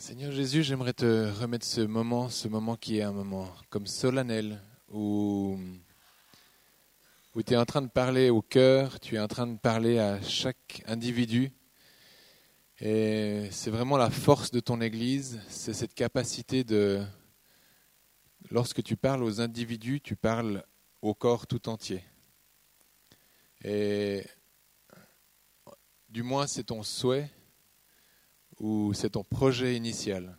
Seigneur Jésus, j'aimerais te remettre ce moment, ce moment qui est un moment comme solennel, où, tu es en train de parler au cœur, tu es en train de parler à chaque individu. Et c'est vraiment la force de ton Église, c'est cette capacité de, lorsque tu parles aux individus, tu parles au corps tout entier. Et du moins c'est ton souhait ou c'est ton projet initial.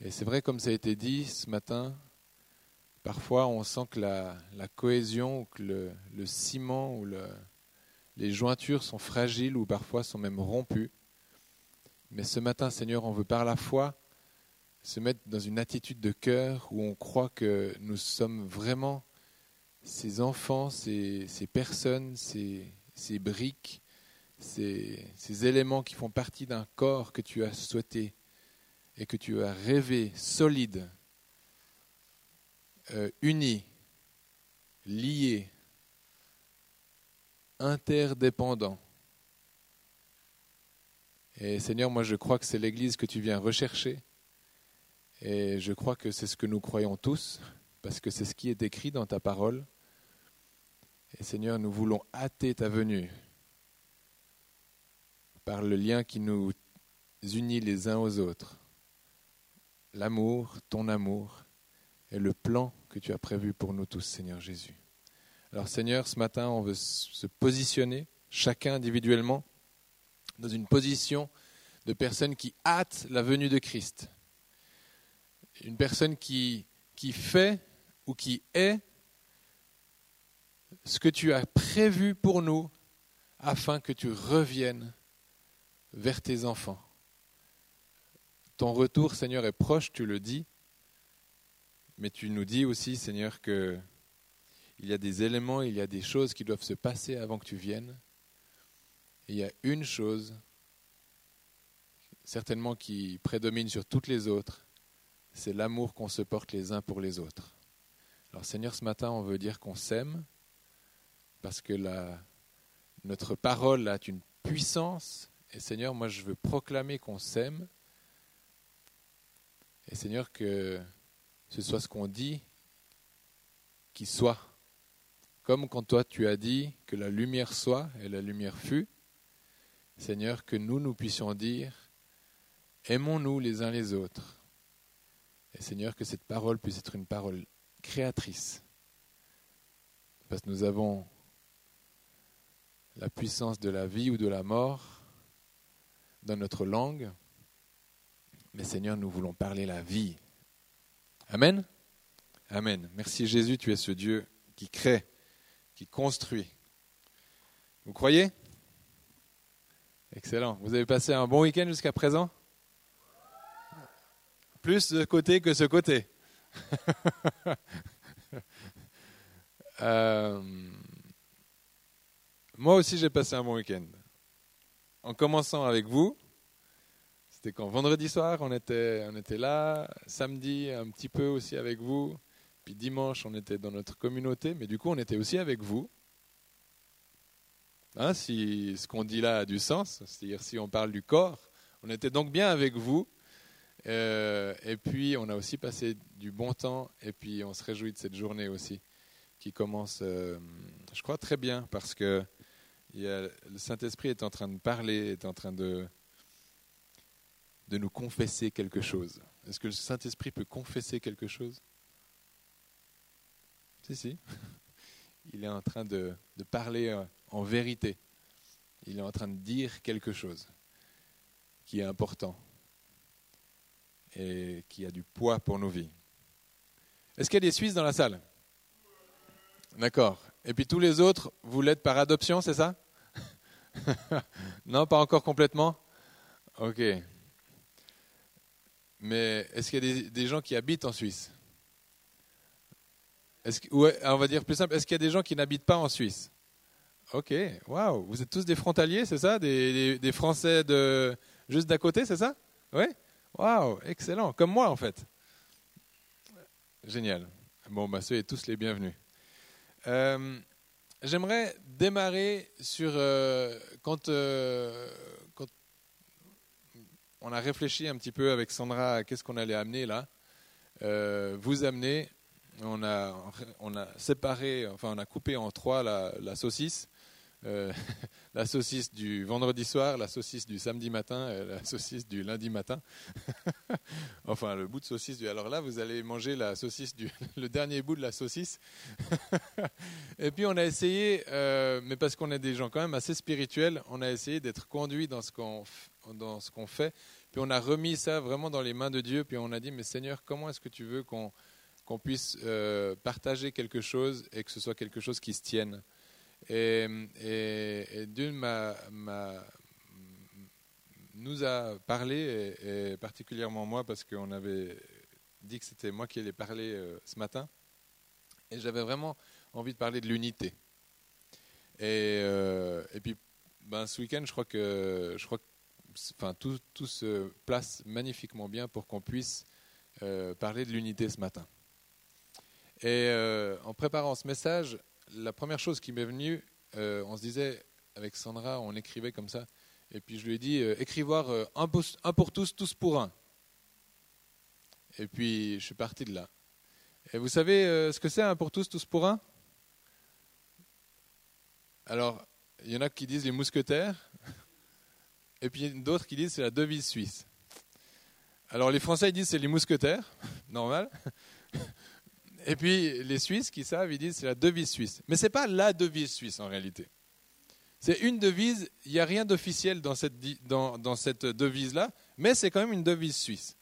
Et c'est vrai, comme ça a été dit ce matin, parfois on sent que la, cohésion, ou que le, ciment ou le, les jointures sont fragiles ou parfois sont même rompues. Mais ce matin, Seigneur, on veut par la foi se mettre dans une attitude de cœur où on croit que nous sommes vraiment ces enfants, ces, personnes, ces briques ces, éléments qui font partie d'un corps que tu as souhaité et que tu as rêvé solide, euh, uni, lié, interdépendant. Et Seigneur, moi je crois que c'est l'Église que tu viens rechercher. Et je crois que c'est ce que nous croyons tous, parce que c'est ce qui est écrit dans ta parole. Et Seigneur, nous voulons hâter ta venue par le lien qui nous unit les uns aux autres. L'amour, ton amour, et le plan que tu as prévu pour nous tous, Seigneur Jésus. Alors Seigneur, ce matin, on veut se positionner, chacun individuellement, dans une position de personne qui hâte la venue de Christ. Une personne qui, qui fait ou qui est ce que tu as prévu pour nous afin que tu reviennes vers tes enfants. Ton retour, Seigneur, est proche, tu le dis, mais tu nous dis aussi, Seigneur, que il y a des éléments, il y a des choses qui doivent se passer avant que tu viennes. Et il y a une chose, certainement qui prédomine sur toutes les autres, c'est l'amour qu'on se porte les uns pour les autres. Alors Seigneur, ce matin, on veut dire qu'on s'aime, parce que notre parole a une puissance et Seigneur, moi je veux proclamer qu'on s'aime. Et Seigneur, que ce soit ce qu'on dit qui soit. Comme quand toi tu as dit que la lumière soit et la lumière fut. Seigneur, que nous, nous puissions dire, aimons-nous les uns les autres. Et Seigneur, que cette parole puisse être une parole créatrice. Parce que nous avons la puissance de la vie ou de la mort dans notre langue, mais Seigneur, nous voulons parler la vie. Amen. Amen. Merci Jésus, tu es ce Dieu qui crée, qui construit. Vous croyez? Excellent. Vous avez passé un bon week-end jusqu'à présent? Plus ce côté que ce côté. euh, moi aussi, j'ai passé un bon week-end en commençant avec vous. C'était quand vendredi soir, on était, on était là, samedi un petit peu aussi avec vous, puis dimanche on était dans notre communauté, mais du coup on était aussi avec vous. Hein, si ce qu'on dit là a du sens, c'est-à-dire si on parle du corps, on était donc bien avec vous. Euh, et puis on a aussi passé du bon temps, et puis on se réjouit de cette journée aussi, qui commence, euh, je crois, très bien, parce que le Saint-Esprit est en train de parler, est en train de, de nous confesser quelque chose. Est-ce que le Saint-Esprit peut confesser quelque chose? Si, si. Il est en train de, de, parler en vérité. Il est en train de dire quelque chose qui est important et qui a du poids pour nos vies. Est-ce qu'il y a des Suisses dans la salle? D'accord. Et puis tous les autres, vous l'êtes par adoption, c'est ça? non, pas encore complètement Ok. Mais est-ce qu'il y a des, gens qui habitent en Suisse? On va dire plus simple, est-ce qu'il y a des gens qui n'habitent pas en Suisse? Ok, waouh, vous êtes tous des frontaliers, c'est ça? Des, Français de juste d'à côté, c'est ça? Oui Waouh, excellent, comme moi en fait. Génial. Bon, bah, soyez tous les bienvenus. Euh, J'aimerais démarrer sur euh, quand, euh, quand, on a réfléchi un petit peu avec Sandra à qu'est-ce qu'on allait amener là. Euh, vous amener, on a, on a séparé, enfin on a coupé en trois la, la saucisse. Euh, la saucisse du vendredi soir, la saucisse du samedi matin et la saucisse du lundi matin. enfin, le bout de saucisse du. Alors là, vous allez manger la saucisse du. le dernier bout de la saucisse. et puis, on a essayé, euh, mais parce qu'on est des gens quand même assez spirituels, on a essayé d'être conduits dans ce qu'on fait. Puis on a remis ça vraiment dans les mains de Dieu. Puis on a dit, mais Seigneur, comment est-ce que tu veux qu'on puisse euh, partager quelque chose et que ce soit quelque chose qui se tienne? Et, et, Dieu nous a parlé, et, particulièrement moi, parce qu'on avait dit que c'était moi qui allais parler euh, ce matin. Et j'avais vraiment envie de parler de l'unité. Et, euh, et, puis, ben, ce week-end, je crois que, je crois enfin, tout, tout, se place magnifiquement bien pour qu'on puisse euh, parler de l'unité ce matin. Et en préparant ce message, la première chose qui m'est venue, euh, on se disait, avec Sandra, on écrivait comme ça, et puis je lui ai dit, euh, écrivoir euh, un, pour tous, tous pour un. Et puis je suis parti de là. Et vous savez ce que c'est un pour tous, tous pour un? Alors, il y en a qui disent les mousquetaires, et puis d'autres qui disent c'est la devise suisse. Alors les Français ils disent c'est les mousquetaires, normal. Et puis les Suisses qui savent, ils disent c'est la devise suisse. Mais ce n'est pas la devise suisse en réalité. C'est une devise, il n'y a rien d'officiel dans cette, dans, dans cette devise-là, mais c'est quand même une devise suisse.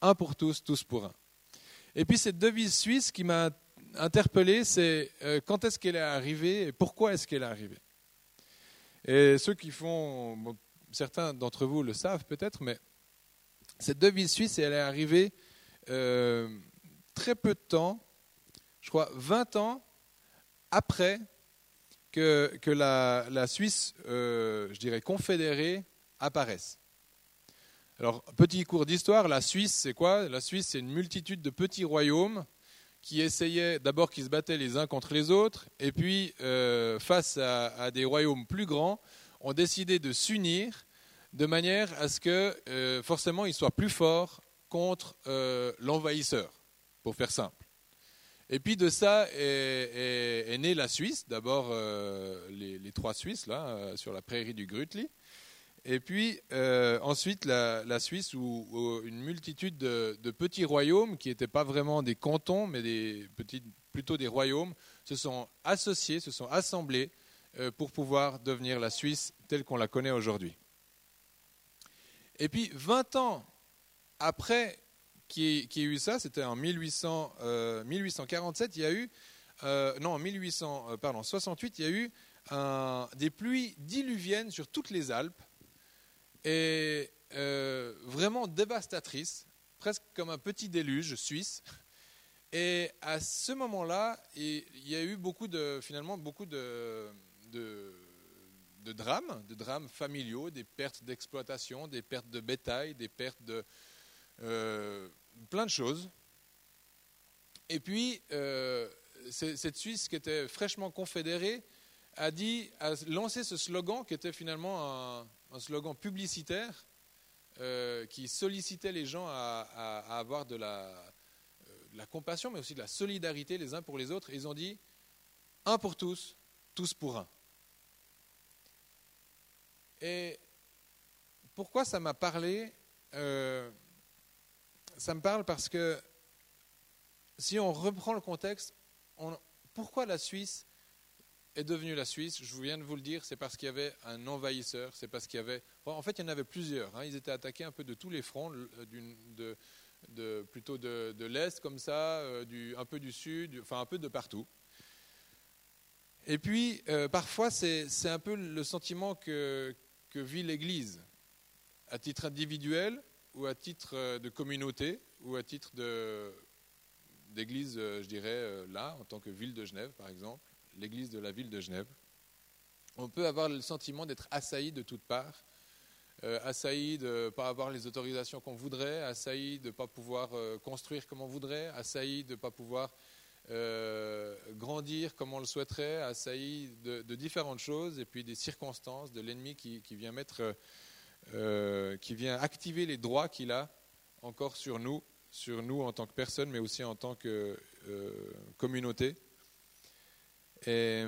Un pour tous, tous pour un. Et puis cette devise suisse qui m'a interpellé, c'est euh, quand est-ce qu'elle est arrivée et pourquoi est-ce qu'elle est arrivée? Et ceux qui font, certains d'entre vous le savent peut-être, mais cette devise suisse, elle est arrivée euh, très peu de temps je crois, 20 ans après que, la, Suisse, euh, je dirais, confédérée apparaisse. Alors, petit cours d'histoire, la Suisse, c'est quoi? La Suisse, c'est une multitude de petits royaumes qui essayaient, d'abord qui se battaient les uns contre les autres, et puis, euh, face à, à, des royaumes plus grands, ont décidé de s'unir de manière à ce que, euh, forcément, ils soient plus forts contre l'envahisseur, pour faire simple. Et puis de ça est, née la Suisse, d'abord euh, les, trois Suisses là, euh, sur la prairie du Grutli. Et puis euh, ensuite la, Suisse où, une multitude de, petits royaumes qui n'étaient pas vraiment des cantons mais des plutôt des royaumes se sont associés, se sont assemblés pour pouvoir devenir la Suisse telle qu'on la connaît aujourd'hui. Et puis 20 ans après qui, a eu ça, c'était en 1800, 1847, euh, il y a eu, euh, non, en 1868, euh, il y a eu des pluies diluviennes sur toutes les Alpes, et vraiment dévastatrices, presque comme un petit déluge suisse. Et à ce moment-là, il y a eu beaucoup de, finalement, beaucoup de drames, de drames familiaux, des pertes d'exploitation, des pertes de bétail, des pertes de, plein de choses. Et puis, euh, cette Suisse qui était fraîchement confédérée a dit, a lancé ce slogan qui était finalement un, slogan publicitaire euh, qui sollicitait les gens à, avoir de la, euh, la, compassion, mais aussi de la solidarité les uns pour les autres. ils ont dit un pour tous, tous pour un. Et pourquoi ça m'a parlé ça me parle parce que si on reprend le contexte, pourquoi la Suisse est devenue la Suisse? Je viens de vous le dire, c'est parce qu'il y avait un envahisseur, c'est parce qu'il y avait... En fait, il y en avait plusieurs. Hein. ils étaient attaqués un peu de tous les fronts, de, plutôt de, l'Est comme ça, euh, un peu du Sud, enfin un peu de partout. Et puis, euh, parfois, c'est un peu le sentiment que vit l'Église, à titre individuel, ou à titre euh, de communauté, ou à titre d'église, euh, je dirais, euh, là, en tant que ville de Genève, par exemple, l'église de la ville de Genève, on peut avoir le sentiment d'être assailli de toutes parts, assailli de ne pas avoir les autorisations qu'on voudrait, assailli de ne pas pouvoir construire comme on voudrait, assailli de ne pas pouvoir grandir comme on le souhaiterait, assailli de, différentes choses, et puis des circonstances de l'ennemi qui, vient mettre euh, qui vient activer les droits qu'il a encore sur nous, sur nous en tant que personne, mais aussi en tant que euh, communauté. Et,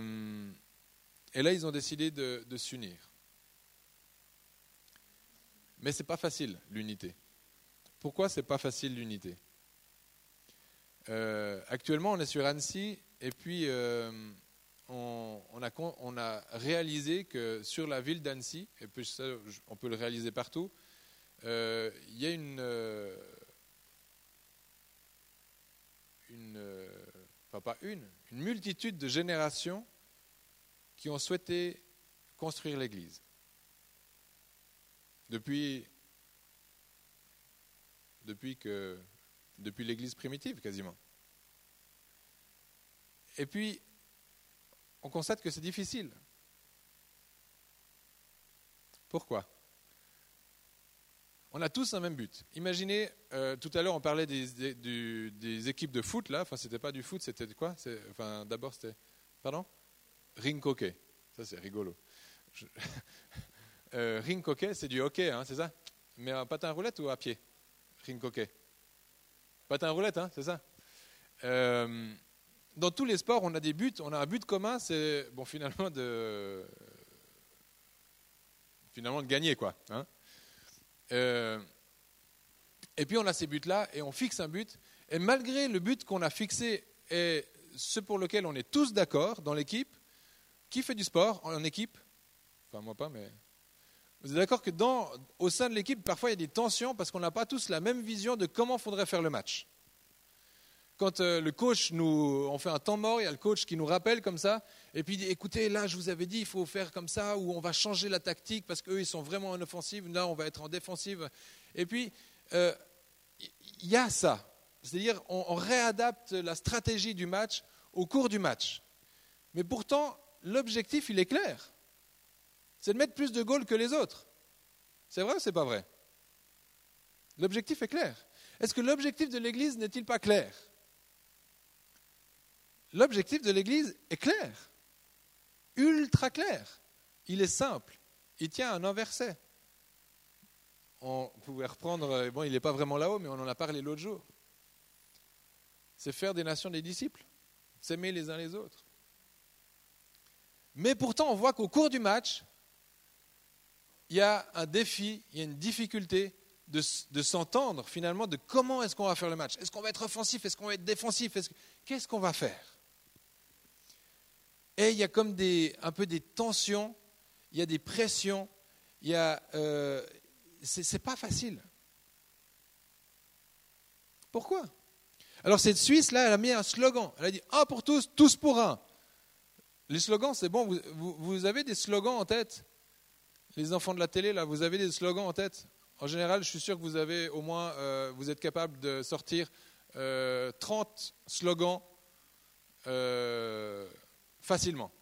et, là, ils ont décidé de, s'unir. Mais ce n'est pas facile, l'unité. Pourquoi ce n'est pas facile, l'unité? Euh, Actuellement, on est sur Annecy, et puis euh, on, a, réalisé que sur la ville d'Annecy, et puis ça, on peut le réaliser partout, euh, il y a une, euh, enfin pas une, une multitude de générations qui ont souhaité construire l'Église. Depuis, depuis, que, depuis l'Église primitive quasiment. Et puis, on constate que c'est difficile. Pourquoi? On a tous un même but. Imaginez, euh, tout à l'heure on parlait des, équipes de foot, là, enfin c'était pas du foot, c'était quoi? Enfin d'abord c'était, pardon? Ring hockey, ça c'est rigolo. Euh, ring hockey, c'est du hockey, hein, c'est ça? Mais un patin à roulette ou à pied? Ring hockey. Patin à roulette, hein, c'est ça? Euh, Dans tous les sports, on a des buts, on a un but commun, c'est bon finalement de finalement de gagner quoi. Hein euh, et puis on a ces buts-là et on fixe un but. Et malgré le but qu'on a fixé et ce pour lequel on est tous d'accord dans l'équipe, qui fait du sport en équipe? Enfin moi pas, mais vous êtes d'accord que dans, au sein de l'équipe, parfois il y a des tensions parce qu'on n'a pas tous la même vision de comment faudrait faire le match? Quand euh, le coach nous, on fait un temps mort, il y a le coach qui nous rappelle comme ça, et puis il dit écoutez, là je vous avais dit, il faut faire comme ça, ou on va changer la tactique parce qu'eux ils sont vraiment en offensive, là on va être en défensive. Et puis euh, il y a ça, c'est-à-dire on, on réadapte la stratégie du match au cours du match. Mais pourtant, l'objectif il est clair c'est de mettre plus de goals que les autres. C'est vrai ou c'est pas vrai? L'objectif est clair. Est-ce que l'objectif de l'Église n'est-il pas clair? L'objectif de l'Église est clair, ultra clair. Il est simple. Il tient à un verset. On pouvait reprendre, bon, il n'est pas vraiment là-haut, mais on en a parlé l'autre jour. C'est faire des nations des disciples, s'aimer les uns les autres. Mais pourtant, on voit qu'au cours du match, il y a un défi, il y a une difficulté de, de s'entendre finalement de comment est-ce qu'on va faire le match? Est-ce qu'on va être offensif? Est-ce qu'on va être défensif? Qu'est-ce qu'on va faire? Et il y a comme des, un peu des tensions, il y a des pressions, il y a, euh, c'est pas facile. Pourquoi? Alors cette Suisse là, elle a mis un slogan. Elle a dit un pour tous, tous pour un. Les slogans, c'est bon. Vous, avez des slogans en tête? Les enfants de la télé, là, vous avez des slogans en tête? En général, je suis sûr que vous avez au moins, euh, vous êtes capable de sortir euh, 30 slogans euh, facilement.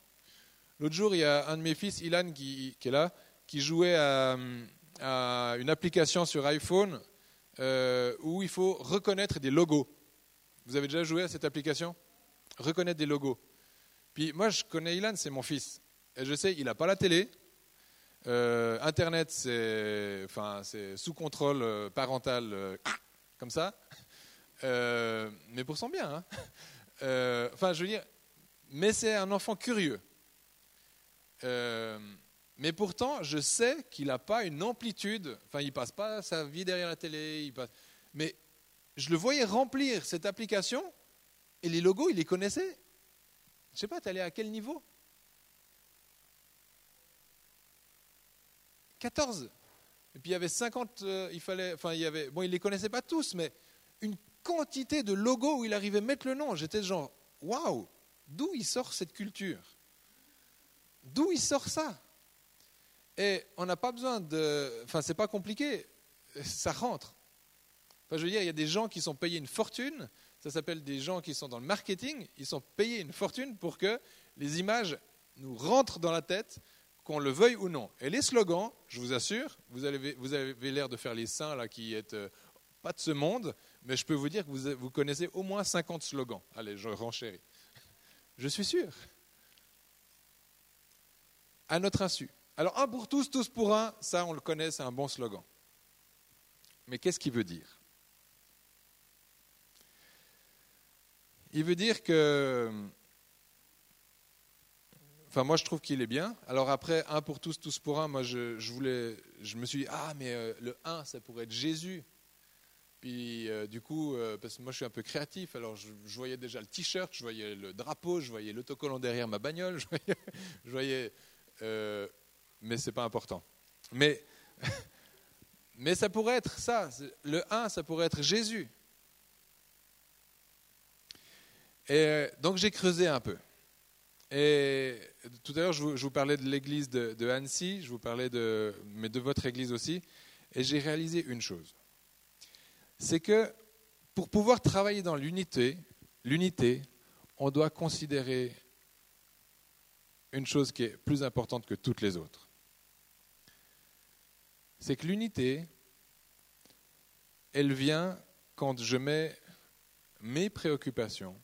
L'autre jour, il y a un de mes fils, Ilan, qui, est là, qui jouait à, une application sur iPhone euh, où il faut reconnaître des logos. Vous avez déjà joué à cette application? Reconnaître des logos. Puis moi, je connais Ilan, c'est mon fils. Et je sais, il n'a pas la télé, euh, Internet, c'est enfin, sous contrôle euh, parental, comme ça. Mais pour son bien. Hein. Enfin, je veux dire, mais c'est un enfant curieux. mais pourtant, je sais qu'il n'a pas une amplitude. Enfin, il passe pas sa vie derrière la télé. Mais je le voyais remplir cette application et les logos, il les connaissait. Je sais pas, tu allé à quel niveau? 14. Et puis il y avait 50, euh, il fallait, enfin il y avait, bon il les connaissait pas tous, mais une quantité de logos où il arrivait à mettre le nom. J'étais genre, waouh, d'où il sort cette culture? D'où il sort ça? Et on n'a pas besoin de, enfin c'est pas compliqué, ça rentre. Enfin je veux dire, il y a des gens qui sont payés une fortune. Ça s'appelle des gens qui sont dans le marketing. Ils sont payés une fortune pour que les images nous rentrent dans la tête qu'on le veuille ou non. Et les slogans, je vous assure, vous avez, vous avez l'air de faire les saints là qui êtes euh, pas de ce monde, mais je peux vous dire que vous, vous connaissez au moins 50 slogans. Allez, je renchéris. Je suis sûr. À notre insu. Alors, un pour tous, tous pour un, ça, on le connaît, c'est un bon slogan. Mais qu'est-ce qu'il veut dire? Il veut dire que. Enfin, moi, je trouve qu'il est bien. Alors après, un pour tous, tous pour un, moi, je, voulais, je me suis dit, ah, mais euh, le un, ça pourrait être Jésus. Puis euh, du coup, euh, parce que moi je suis un peu créatif, alors je, voyais déjà le t-shirt, je voyais le drapeau, je voyais l'autocollant derrière ma bagnole, je voyais, je voyais euh, mais c'est pas important. Mais, mais ça pourrait être ça, le 1, ça pourrait être Jésus. Et donc j'ai creusé un peu. Et tout à l'heure, je, vous parlais de l'église de, de, Annecy, je vous parlais de, mais de votre église aussi, et j'ai réalisé une chose c'est que pour pouvoir travailler dans l'unité, l'unité, on doit considérer une chose qui est plus importante que toutes les autres. C'est que l'unité, elle vient quand je mets mes préoccupations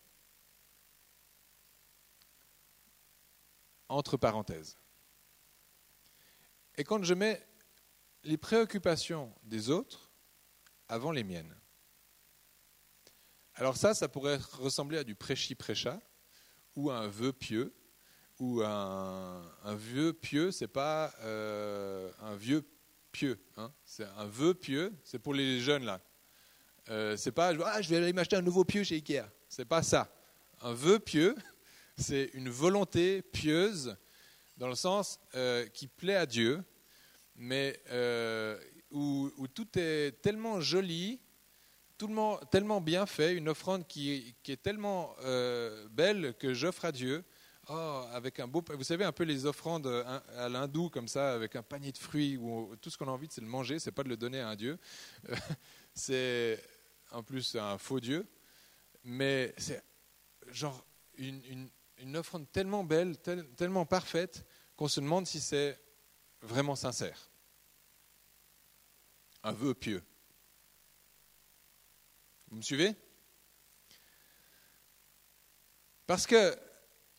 entre parenthèses. Et quand je mets les préoccupations des autres avant les miennes. Alors ça, ça pourrait ressembler à du prêchi-prêcha ou à un vœu pieux, ou un, un vœu pieux, c'est pas euh, un vieux pieux, hein. c'est un vœu pieux, c'est pour les jeunes là. Euh, c'est pas ah, je vais aller m'acheter un nouveau pieu chez Ikea, c'est pas ça. Un vœu pieux, c'est une volonté pieuse dans le sens euh, qui plaît à Dieu, mais euh, tout est tellement joli, tellement bien fait, une offrande qui, est tellement euh, belle que j'offre à Dieu. Oh, avec un beau, vous savez un peu les offrandes à l'hindou comme ça, avec un panier de fruits où tout ce qu'on a envie c'est de le manger, c'est pas de le donner à un dieu. c'est en plus un faux dieu, mais c'est genre une, offrande tellement belle, tellement parfaite qu'on se demande si c'est vraiment sincère un vœu pieux. Vous me suivez? Parce que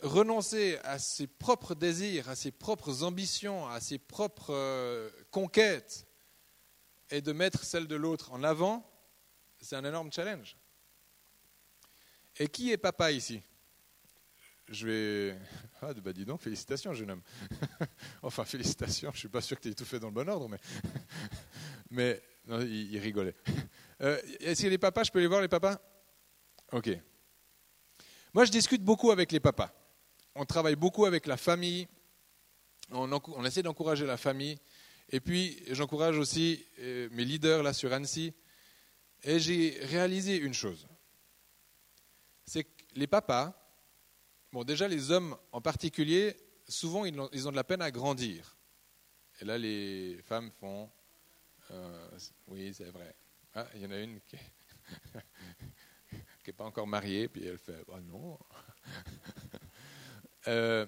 renoncer à ses propres désirs, à ses propres ambitions, à ses propres euh, conquêtes, et de mettre celle de l'autre en avant, c'est un énorme challenge. Et qui est papa ici? Je vais. Ah, bah dis donc, félicitations, jeune homme. enfin, félicitations, je ne suis pas sûr que tu aies tout fait dans le bon ordre, mais. Mais non, il, rigolait. Euh, est-ce que les papas, je peux les voir, les papas? Ok. Moi, je discute beaucoup avec les papas. On travaille beaucoup avec la famille. On, essaie d'encourager la famille. Et puis, j'encourage aussi euh, mes leaders là sur Annecy. Et j'ai réalisé une chose. C'est que les papas, bon, déjà les hommes en particulier, souvent ils ont de la peine à grandir. Et là, les femmes font euh, oui, c'est vrai. Ah, il y en a une qui n'est pas encore mariée, puis elle fait oh non. Euh,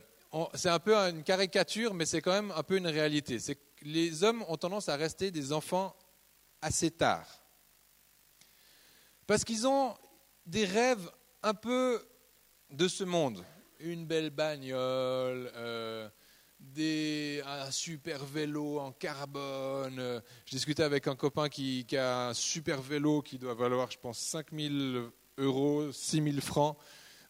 c'est un peu une caricature, mais c'est quand même un peu une réalité. C'est que les hommes ont tendance à rester des enfants assez tard. Parce qu'ils ont des rêves un peu de ce monde. Une belle bagnole, euh, des, un super vélo en carbone. Je discutais avec un copain qui, a un super vélo qui doit valoir, je pense, 5000 euros, 6000 francs.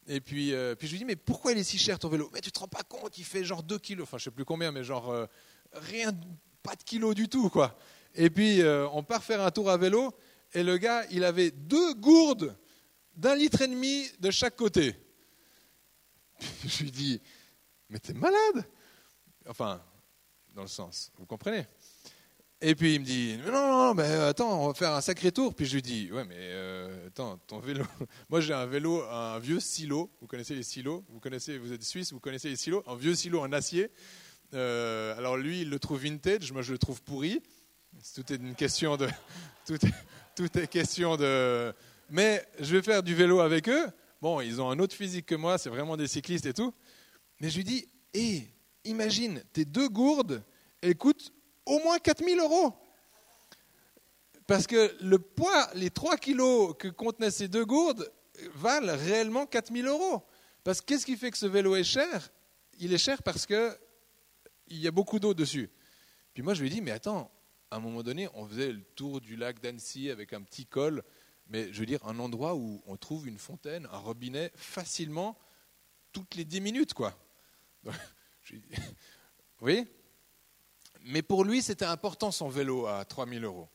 Et puis, euh, puis je lui dis, mais pourquoi il est si cher ton vélo? Mais tu te rends pas compte, il fait genre 2 kilos. Enfin, je sais plus combien, mais genre euh, rien, pas de kilos du tout, quoi. Et puis, euh, on part faire un tour à vélo, et le gars, il avait deux gourdes d'un litre et demi de chaque côté. Je lui dis, mais t'es malade? Enfin, dans le sens, vous comprenez Et puis il me dit, non, non, mais attends, on va faire un sacré tour. Puis je lui dis, ouais, mais euh, attends, ton vélo. Moi j'ai un vélo, un vieux silo. Vous connaissez les silos? Vous connaissez, vous êtes suisse, vous connaissez les silos? Un vieux silo en acier. Euh, alors lui, il le trouve vintage, moi je le trouve pourri. Tout est une question de, tout est, tout est question de. Mais je vais faire du vélo avec eux. Bon, ils ont un autre physique que moi, c'est vraiment des cyclistes et tout. Mais je lui dis, hé, imagine, tes deux gourdes, elles coûtent au moins 4000 euros. Parce que le poids, les 3 kilos que contenaient ces deux gourdes, valent réellement 4000 euros. Parce que qu'est-ce qui fait que ce vélo est cher? Il est cher parce que il y a beaucoup d'eau dessus. Puis moi, je lui ai dit, mais attends, à un moment donné, on faisait le tour du lac d'Annecy avec un petit col, mais je veux dire, un endroit où on trouve une fontaine, un robinet facilement toutes les 10 minutes, quoi. oui Mais pour lui, c'était important son vélo à 3000 euros.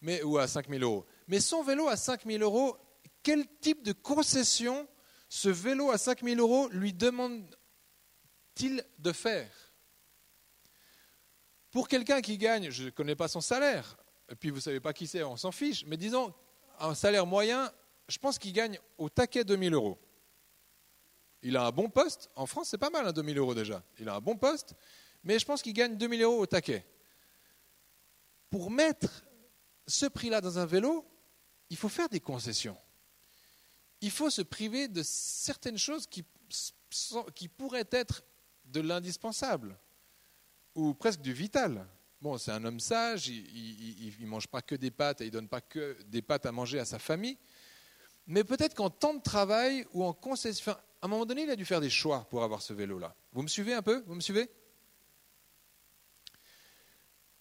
Mais, ou à 5000 euros. Mais son vélo à 5000 euros, quel type de concession ce vélo à 5000 euros lui demande-t-il de faire? Pour quelqu'un qui gagne, je ne connais pas son salaire, et puis vous ne savez pas qui c'est, on s'en fiche, mais disons, un salaire moyen, je pense qu'il gagne au taquet 2000 euros. Il a un bon poste. En France, c'est pas mal, hein, 2000 euros déjà. Il a un bon poste, mais je pense qu'il gagne 2000 euros au taquet. Pour mettre ce prix-là dans un vélo, il faut faire des concessions. Il faut se priver de certaines choses qui, qui pourraient être de l'indispensable ou presque du vital. Bon, c'est un homme sage, il ne mange pas que des pâtes et il ne donne pas que des pâtes à manger à sa famille. Mais peut-être qu'en temps de travail ou en concession, à un moment donné, il a dû faire des choix pour avoir ce vélo-là. Vous me suivez un peu? Vous me suivez?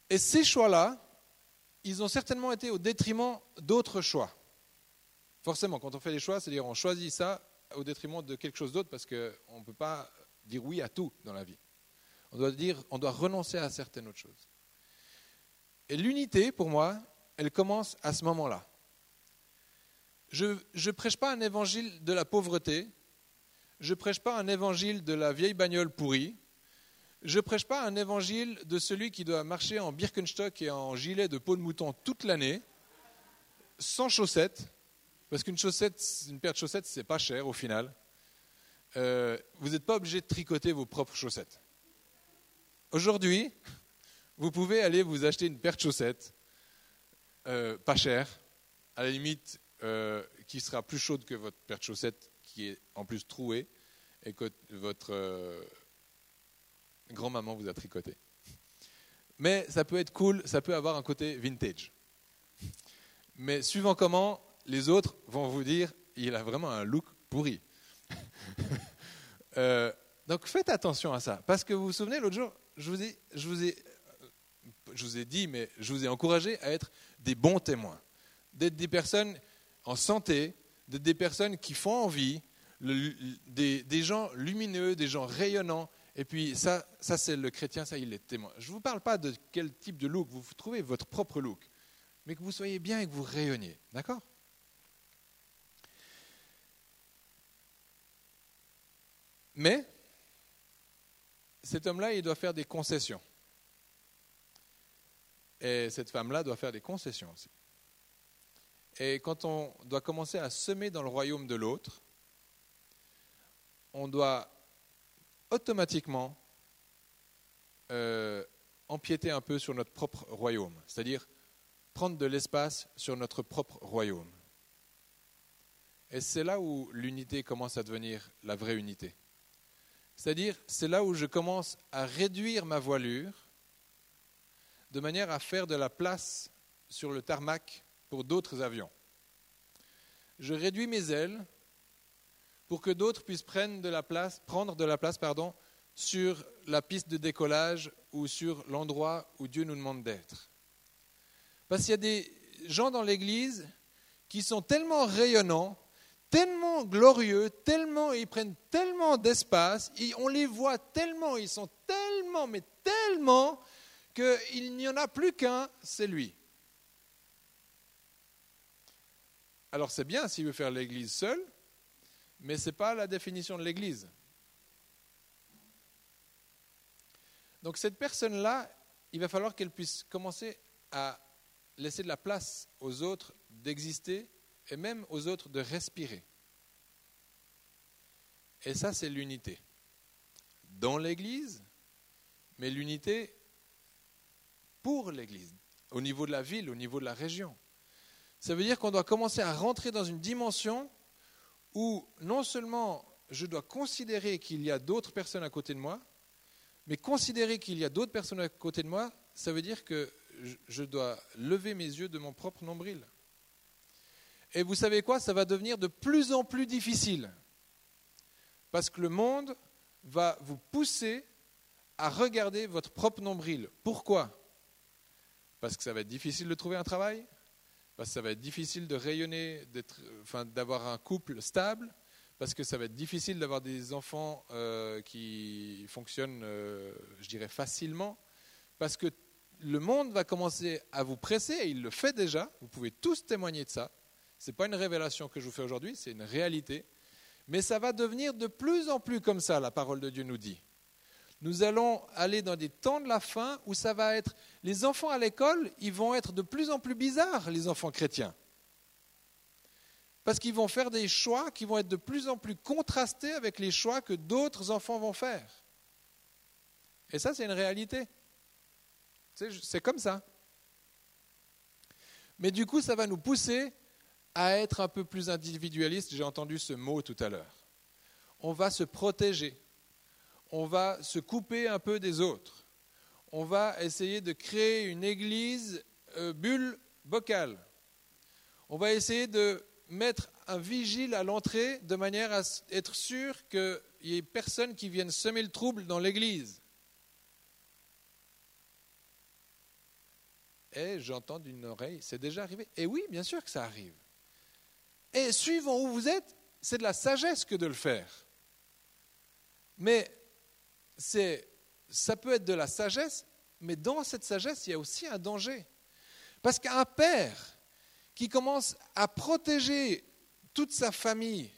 Et ces choix-là, ils ont certainement été au détriment d'autres choix. Forcément, quand on fait des choix, c'est-à-dire on choisit ça au détriment de quelque chose d'autre parce qu'on ne peut pas dire oui à tout dans la vie. On doit dire, on doit renoncer à certaines autres choses. Et l'unité, pour moi, elle commence à ce moment-là. Je ne prêche pas un évangile de la pauvreté, je ne prêche pas un évangile de la vieille bagnole pourrie, je ne prêche pas un évangile de celui qui doit marcher en Birkenstock et en gilet de peau de mouton toute l'année, sans chaussettes, parce qu'une chaussette, une paire de chaussettes, c'est pas cher au final. Euh, vous n'êtes pas obligé de tricoter vos propres chaussettes. Aujourd'hui, vous pouvez aller vous acheter une paire de chaussettes, euh, pas chère, à la limite, euh, qui sera plus chaude que votre paire de chaussettes, qui est en plus trouée, et que votre euh, grand-maman vous a tricoté. Mais ça peut être cool, ça peut avoir un côté vintage. Mais suivant comment, les autres vont vous dire, il a vraiment un look pourri. donc faites attention à ça. Parce que vous vous souvenez, l'autre jour, je vous ai, je vous ai je vous ai dit, mais je vous ai encouragé à être des bons témoins, d'être des personnes en santé, d'être des personnes qui font envie, des, gens lumineux, des gens rayonnants. Et puis ça, ça c'est le chrétien, ça il est témoin. Je ne vous parle pas de quel type de look, vous trouvez votre propre look, mais que vous soyez bien et que vous rayonniez. D'accord? Mais cet homme-là, il doit faire des concessions. Et cette femme-là doit faire des concessions aussi. Et quand on doit commencer à semer dans le royaume de l'autre, on doit automatiquement euh, empiéter un peu sur notre propre royaume, c'est-à-dire prendre de l'espace sur notre propre royaume. Et c'est là où l'unité commence à devenir la vraie unité. C'est-à-dire, c'est là où je commence à réduire ma voilure de manière à faire de la place sur le tarmac pour d'autres avions. Je réduis mes ailes pour que d'autres puissent prendre de la place, sur la piste de décollage ou sur l'endroit où Dieu nous demande d'être. Parce qu'il y a des gens dans l'Église qui sont tellement rayonnants, tellement glorieux, tellement, ils prennent tellement d'espace, on les voit tellement, ils sont tellement, mais tellement qu'il n'y en a plus qu'un, c'est lui. Alors c'est bien s'il veut faire l'Église seul, mais ce n'est pas la définition de l'Église. Donc cette personne-là, il va falloir qu'elle puisse commencer à laisser de la place aux autres d'exister et même aux autres de respirer. Et ça, c'est l'unité. Dans l'Église, mais l'unité pour l'Église, au niveau de la ville, au niveau de la région. Ça veut dire qu'on doit commencer à rentrer dans une dimension où non seulement je dois considérer qu'il y a d'autres personnes à côté de moi, mais considérer qu'il y a d'autres personnes à côté de moi, ça veut dire que je dois lever mes yeux de mon propre nombril. Et vous savez quoi? Ça va devenir de plus en plus difficile. Parce que le monde va vous pousser à regarder votre propre nombril. Pourquoi? Parce que ça va être difficile de trouver un travail, parce que ça va être difficile de rayonner, d'avoir un couple stable, parce que ça va être difficile d'avoir des enfants euh, qui fonctionnent, euh, je dirais, facilement, parce que le monde va commencer à vous presser, et il le fait déjà, vous pouvez tous témoigner de ça. Ce n'est pas une révélation que je vous fais aujourd'hui, c'est une réalité. Mais ça va devenir de plus en plus comme ça, la parole de Dieu nous dit. Nous allons aller dans des temps de la fin où ça va être... Les enfants à l'école, ils vont être de plus en plus bizarres, les enfants chrétiens. Parce qu'ils vont faire des choix qui vont être de plus en plus contrastés avec les choix que d'autres enfants vont faire. Et ça, c'est une réalité. C'est comme ça. Mais du coup, ça va nous pousser à être un peu plus individualiste. J'ai entendu ce mot tout à l'heure. On va se protéger. On va se couper un peu des autres. On va essayer de créer une église euh, bulle bocale. On va essayer de mettre un vigile à l'entrée de manière à être sûr qu'il n'y ait personne qui vienne semer le trouble dans l'église. Et j'entends d'une oreille, c'est déjà arrivé. Et oui, bien sûr que ça arrive. Et suivant où vous êtes, c'est de la sagesse que de le faire. Mais c'est, ça peut être de la sagesse, mais dans cette sagesse, il y a aussi un danger. Parce qu'un père qui commence à protéger toute sa famille,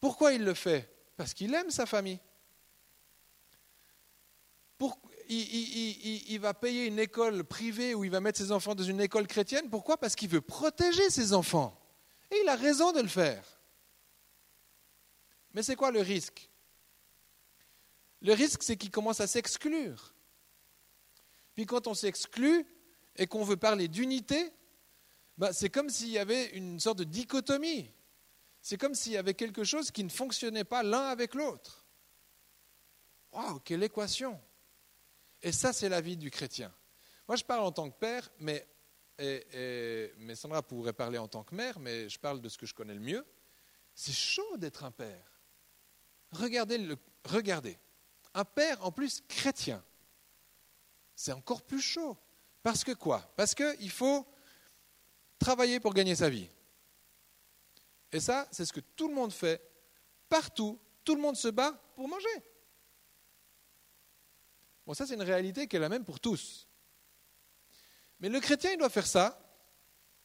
pourquoi il le fait? Parce qu'il aime sa famille. il, va payer une école privée où il va mettre ses enfants dans une école chrétienne. Pourquoi? Parce qu'il veut protéger ses enfants. Et il a raison de le faire. Mais c'est quoi le risque? Le risque, c'est qu'il commence à s'exclure. Puis quand on s'exclut et qu'on veut parler d'unité, bah, c'est comme s'il y avait une sorte de dichotomie. C'est comme s'il y avait quelque chose qui ne fonctionnait pas l'un avec l'autre. Waouh, quelle équation Et ça, c'est la vie du chrétien. Moi, je parle en tant que père, mais et, Sandra pourrait parler en tant que mère, mais je parle de ce que je connais le mieux. C'est chaud d'être un père. Regardez, regardez. Un père en plus chrétien. C'est encore plus chaud. Parce que quoi? Parce qu'il faut travailler pour gagner sa vie. Et ça, c'est ce que tout le monde fait. Partout, tout le monde se bat pour manger. Bon, ça, c'est une réalité qui est la même pour tous. Mais le chrétien, il doit faire ça,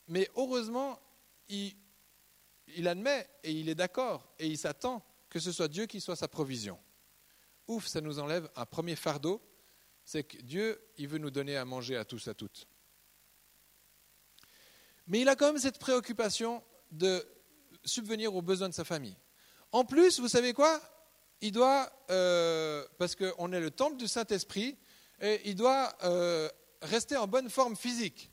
mais heureusement, il, admet et il est d'accord et il s'attend que ce soit Dieu qui soit sa provision. Ouf, ça nous enlève un premier fardeau, c'est que Dieu, il veut nous donner à manger à tous, à toutes. Mais il a quand même cette préoccupation de subvenir aux besoins de sa famille. En plus, vous savez quoi? Il doit, euh, parce qu'on est le temple du Saint-Esprit, et il doit euh, rester en bonne forme physique.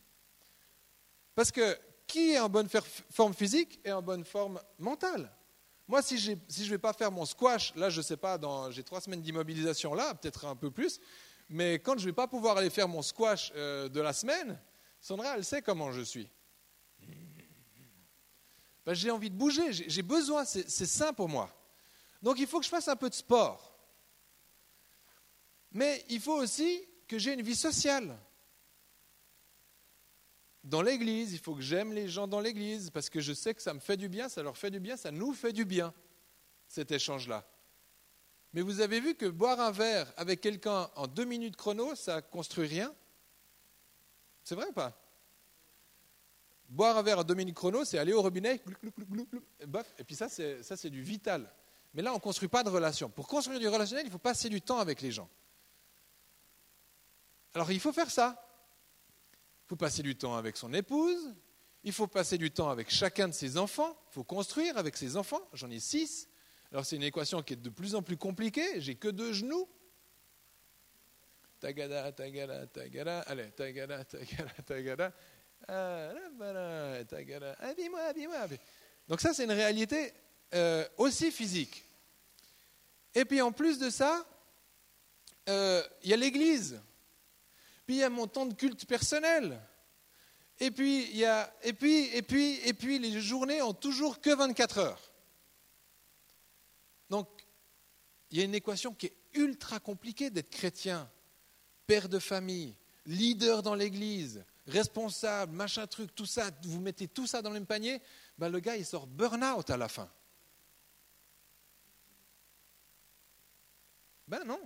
Parce que qui est en bonne forme physique est en bonne forme mentale? Moi, si, je ne vais pas faire mon squash, là, je ne sais pas, j'ai trois semaines d'immobilisation là, peut-être un peu plus, mais quand je ne vais pas pouvoir aller faire mon squash euh, de la semaine, Sandra, elle sait comment je suis. Ben, j'ai envie de bouger, j'ai besoin, c'est sain pour moi. Donc il faut que je fasse un peu de sport. Mais il faut aussi que j'ai une vie sociale dans l'église, il faut que j'aime les gens dans l'église, parce que je sais que ça me fait du bien, ça leur fait du bien, ça nous fait du bien, cet échange-là. Mais vous avez vu que boire un verre avec quelqu'un en deux minutes chrono, ça construit rien? C'est vrai ou pas? Boire un verre en deux minutes chrono, c'est aller au robinet, et puis ça, c'est du vital. Mais là, on ne construit pas de relation. Pour construire du relationnel, il faut passer du temps avec les gens. Alors, il faut faire ça faut passer du temps avec son épouse, il faut passer du temps avec chacun de ses enfants, il faut construire avec ses enfants, j'en ai six. Alors c'est une équation qui est de plus en plus compliquée, j'ai que deux genoux. Tagada, tagada, tagada, allez, tagada, tagada, tagada. Ah. Donc ça c'est une réalité euh, aussi physique. Et puis en plus de ça, euh, il y a l'Église. Puis il y a mon temps de culte personnel. Et puis, il y a, et puis, et puis, et puis, les journées ont toujours que 24 heures. Donc, il y a une équation qui est ultra compliqué d'être chrétien, père de famille, leader dans l'église, responsable, machin truc, tout ça, vous mettez tout ça dans le même panier, ben le gars il sort burn-out à la fin. Ben non.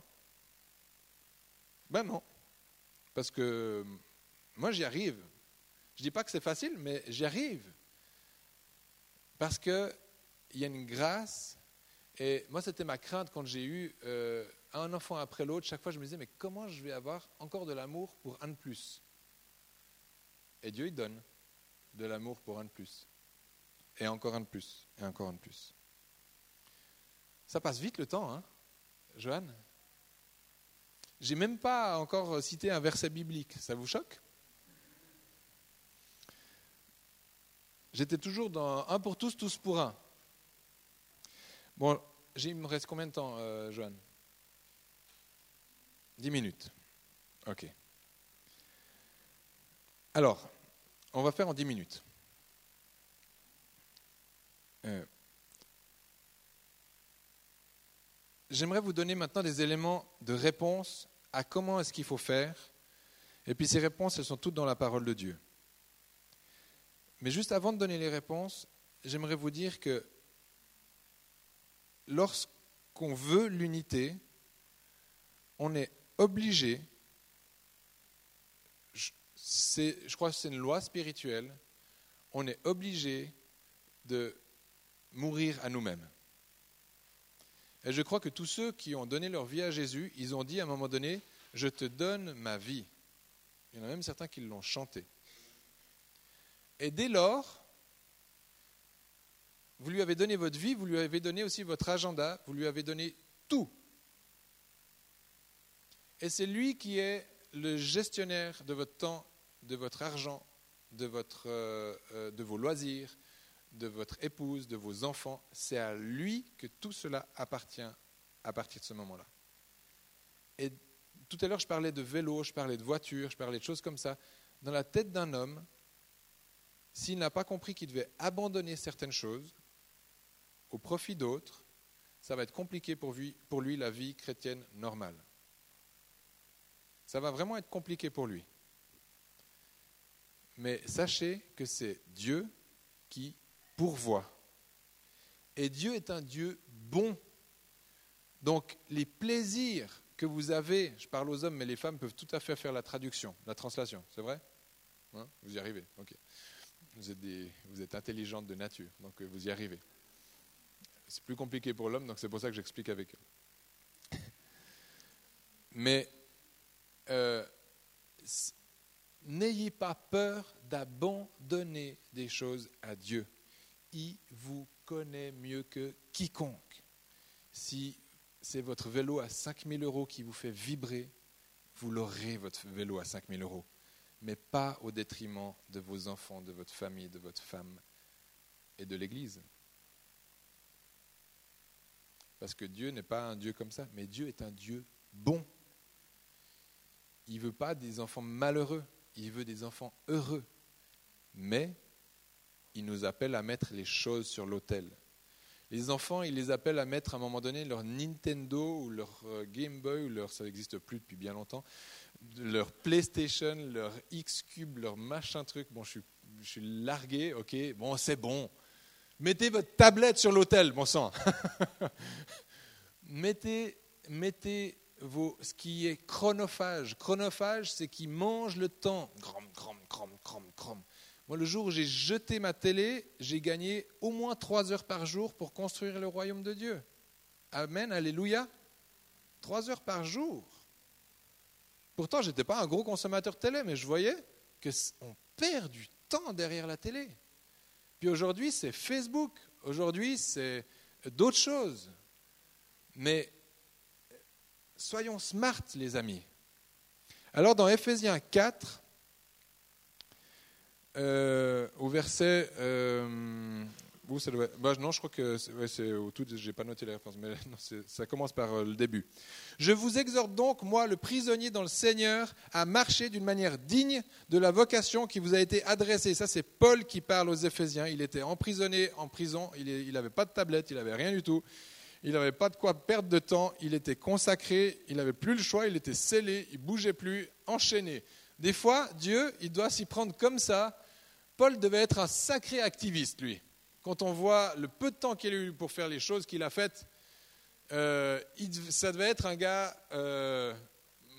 Ben non. Parce que moi j'y arrive. Je ne dis pas que c'est facile, mais j'y arrive. Parce qu'il y a une grâce. Et moi, c'était ma crainte quand j'ai eu euh, un enfant après l'autre. Chaque fois, je me disais, mais comment je vais avoir encore de l'amour pour un de plus? Et Dieu, il donne de l'amour pour un de plus. Et encore un de plus. Et encore un de plus. Ça passe vite le temps, hein, Joanne J'ai même pas encore cité un verset biblique. Ça vous choque? J'étais toujours dans un pour tous, tous pour un. Bon, il me reste combien de temps, euh, Joanne Dix minutes. Ok. Alors, on va faire en dix minutes. Euh, j'aimerais vous donner maintenant des éléments de réponse à comment est-ce qu'il faut faire. Et puis ces réponses, elles sont toutes dans la parole de Dieu. Mais juste avant de donner les réponses, j'aimerais vous dire que lorsqu'on veut l'unité, on est obligé, je, je crois que c'est une loi spirituelle, on est obligé de mourir à nous-mêmes. Et je crois que tous ceux qui ont donné leur vie à Jésus, ils ont dit à un moment donné, je te donne ma vie. Il y en a même certains qui l'ont chanté. Et dès lors, vous lui avez donné votre vie, vous lui avez donné aussi votre agenda, vous lui avez donné tout. Et c'est lui qui est le gestionnaire de votre temps, de votre argent, de, votre, euh, euh, de vos loisirs, de votre épouse, de vos enfants. C'est à lui que tout cela appartient à partir de ce moment-là. Et tout à l'heure, je parlais de vélo, je parlais de voiture, je parlais de choses comme ça. Dans la tête d'un homme, s'il n'a pas compris qu'il devait abandonner certaines choses au profit d'autres, ça va être compliqué pour lui, pour lui la vie chrétienne normale. Ça va vraiment être compliqué pour lui. Mais sachez que c'est Dieu qui pourvoit. Et Dieu est un Dieu bon. Donc les plaisirs que vous avez, je parle aux hommes, mais les femmes peuvent tout à fait faire la traduction, la translation, c'est vrai? Hein? Vous y arrivez. Vous êtes, des, intelligente de nature, donc euh, vous y arrivez. C'est plus compliqué pour l'homme, donc c'est pour ça que j'explique avec eux. Mais euh, n'ayez pas peur d'abandonner des choses à Dieu. Il vous connaît mieux que quiconque. Si c'est votre vélo à 5000 euros qui vous fait vibrer, vous l'aurez, votre vélo à 5000 euros mais pas au détriment de vos enfants, de votre famille, de votre femme et de l'Église. Parce que Dieu n'est pas un Dieu comme ça, mais Dieu est un Dieu bon. Il ne veut pas des enfants malheureux, il veut des enfants heureux. Mais il nous appelle à mettre les choses sur l'autel. Les enfants, il les appelle à mettre à un moment donné leur Nintendo ou leur euh, Game Boy, ou leur, ça n'existe plus depuis bien longtemps, leur PlayStation, leur X-Cube, leur machin truc. Bon, je suis, je suis largué, ok, bon, c'est bon. Mettez votre tablette sur l'hôtel, bon sang. mettez, mettez vos, ce qui est chronophage. Chronophage, c'est qui mange le temps. Moi, le jour où j'ai jeté ma télé, j'ai gagné au moins trois heures par jour pour construire le royaume de Dieu. Amen, alléluia. Trois heures par jour. Pourtant, je n'étais pas un gros consommateur télé, mais je voyais qu'on perd du temps derrière la télé. Puis aujourd'hui, c'est Facebook. Aujourd'hui, c'est d'autres choses. Mais soyons smart, les amis. Alors, dans Ephésiens 4, euh, au verset euh, bah, non, je crois que c'est au tout. J'ai pas noté la réponse, mais ça commence par euh, le début. Je vous exhorte donc, moi, le prisonnier dans le Seigneur, à marcher d'une manière digne de la vocation qui vous a été adressée. Ça, c'est Paul qui parle aux Éphésiens. Il était emprisonné en prison. Il n'avait pas de tablette, il n'avait rien du tout. il n'avait pas de quoi perdre de temps, il était consacré, il n'avait plus le choix, il était scellé, il bougeait plus, enchaîné. Des fois, Dieu, il doit s'y prendre comme ça. Paul devait être un sacré activiste, lui. Quand on voit le peu de temps qu'il a eu pour faire les choses qu'il a faites, euh, ça devait être un gars. Euh,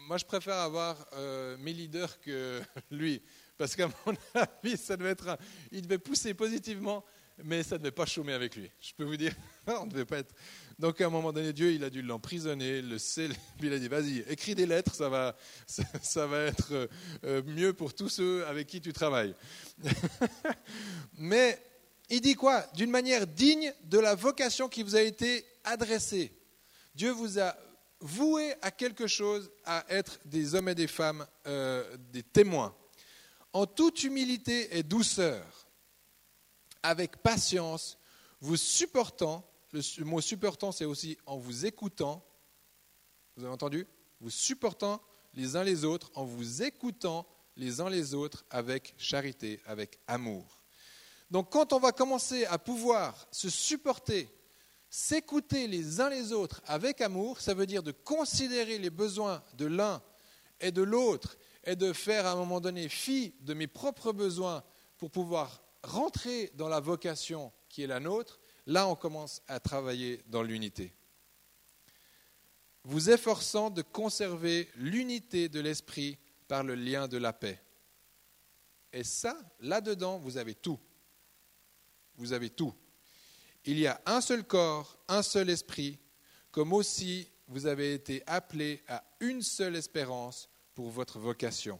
moi, je préfère avoir euh, mes leaders que lui. Parce qu'à mon avis, ça devait être il devait pousser positivement, mais ça ne devait pas chômer avec lui. Je peux vous dire, on ne devait pas être. Donc à un moment donné, Dieu, il a dû l'emprisonner, le sceller, il a dit, vas-y, écris des lettres, ça va, ça, va être euh, mieux pour tous ceux avec qui tu travailles. mais il dit quoi? D'une manière digne de la vocation qui vous a été adressée. Dieu vous a voué à quelque chose, à être des hommes et des femmes, euh, des témoins en toute humilité et douceur, avec patience, vous supportant, le mot supportant c'est aussi en vous écoutant, vous avez entendu? Vous supportant les uns les autres, en vous écoutant les uns les autres avec charité, avec amour. Donc quand on va commencer à pouvoir se supporter, s'écouter les uns les autres avec amour, ça veut dire de considérer les besoins de l'un et de l'autre est de faire à un moment donné fi de mes propres besoins pour pouvoir rentrer dans la vocation qui est la nôtre, là on commence à travailler dans l'unité. Vous efforçant de conserver l'unité de l'esprit par le lien de la paix. Et ça, là-dedans, vous avez tout. Vous avez tout. Il y a un seul corps, un seul esprit, comme aussi vous avez été appelés à une seule espérance pour votre vocation.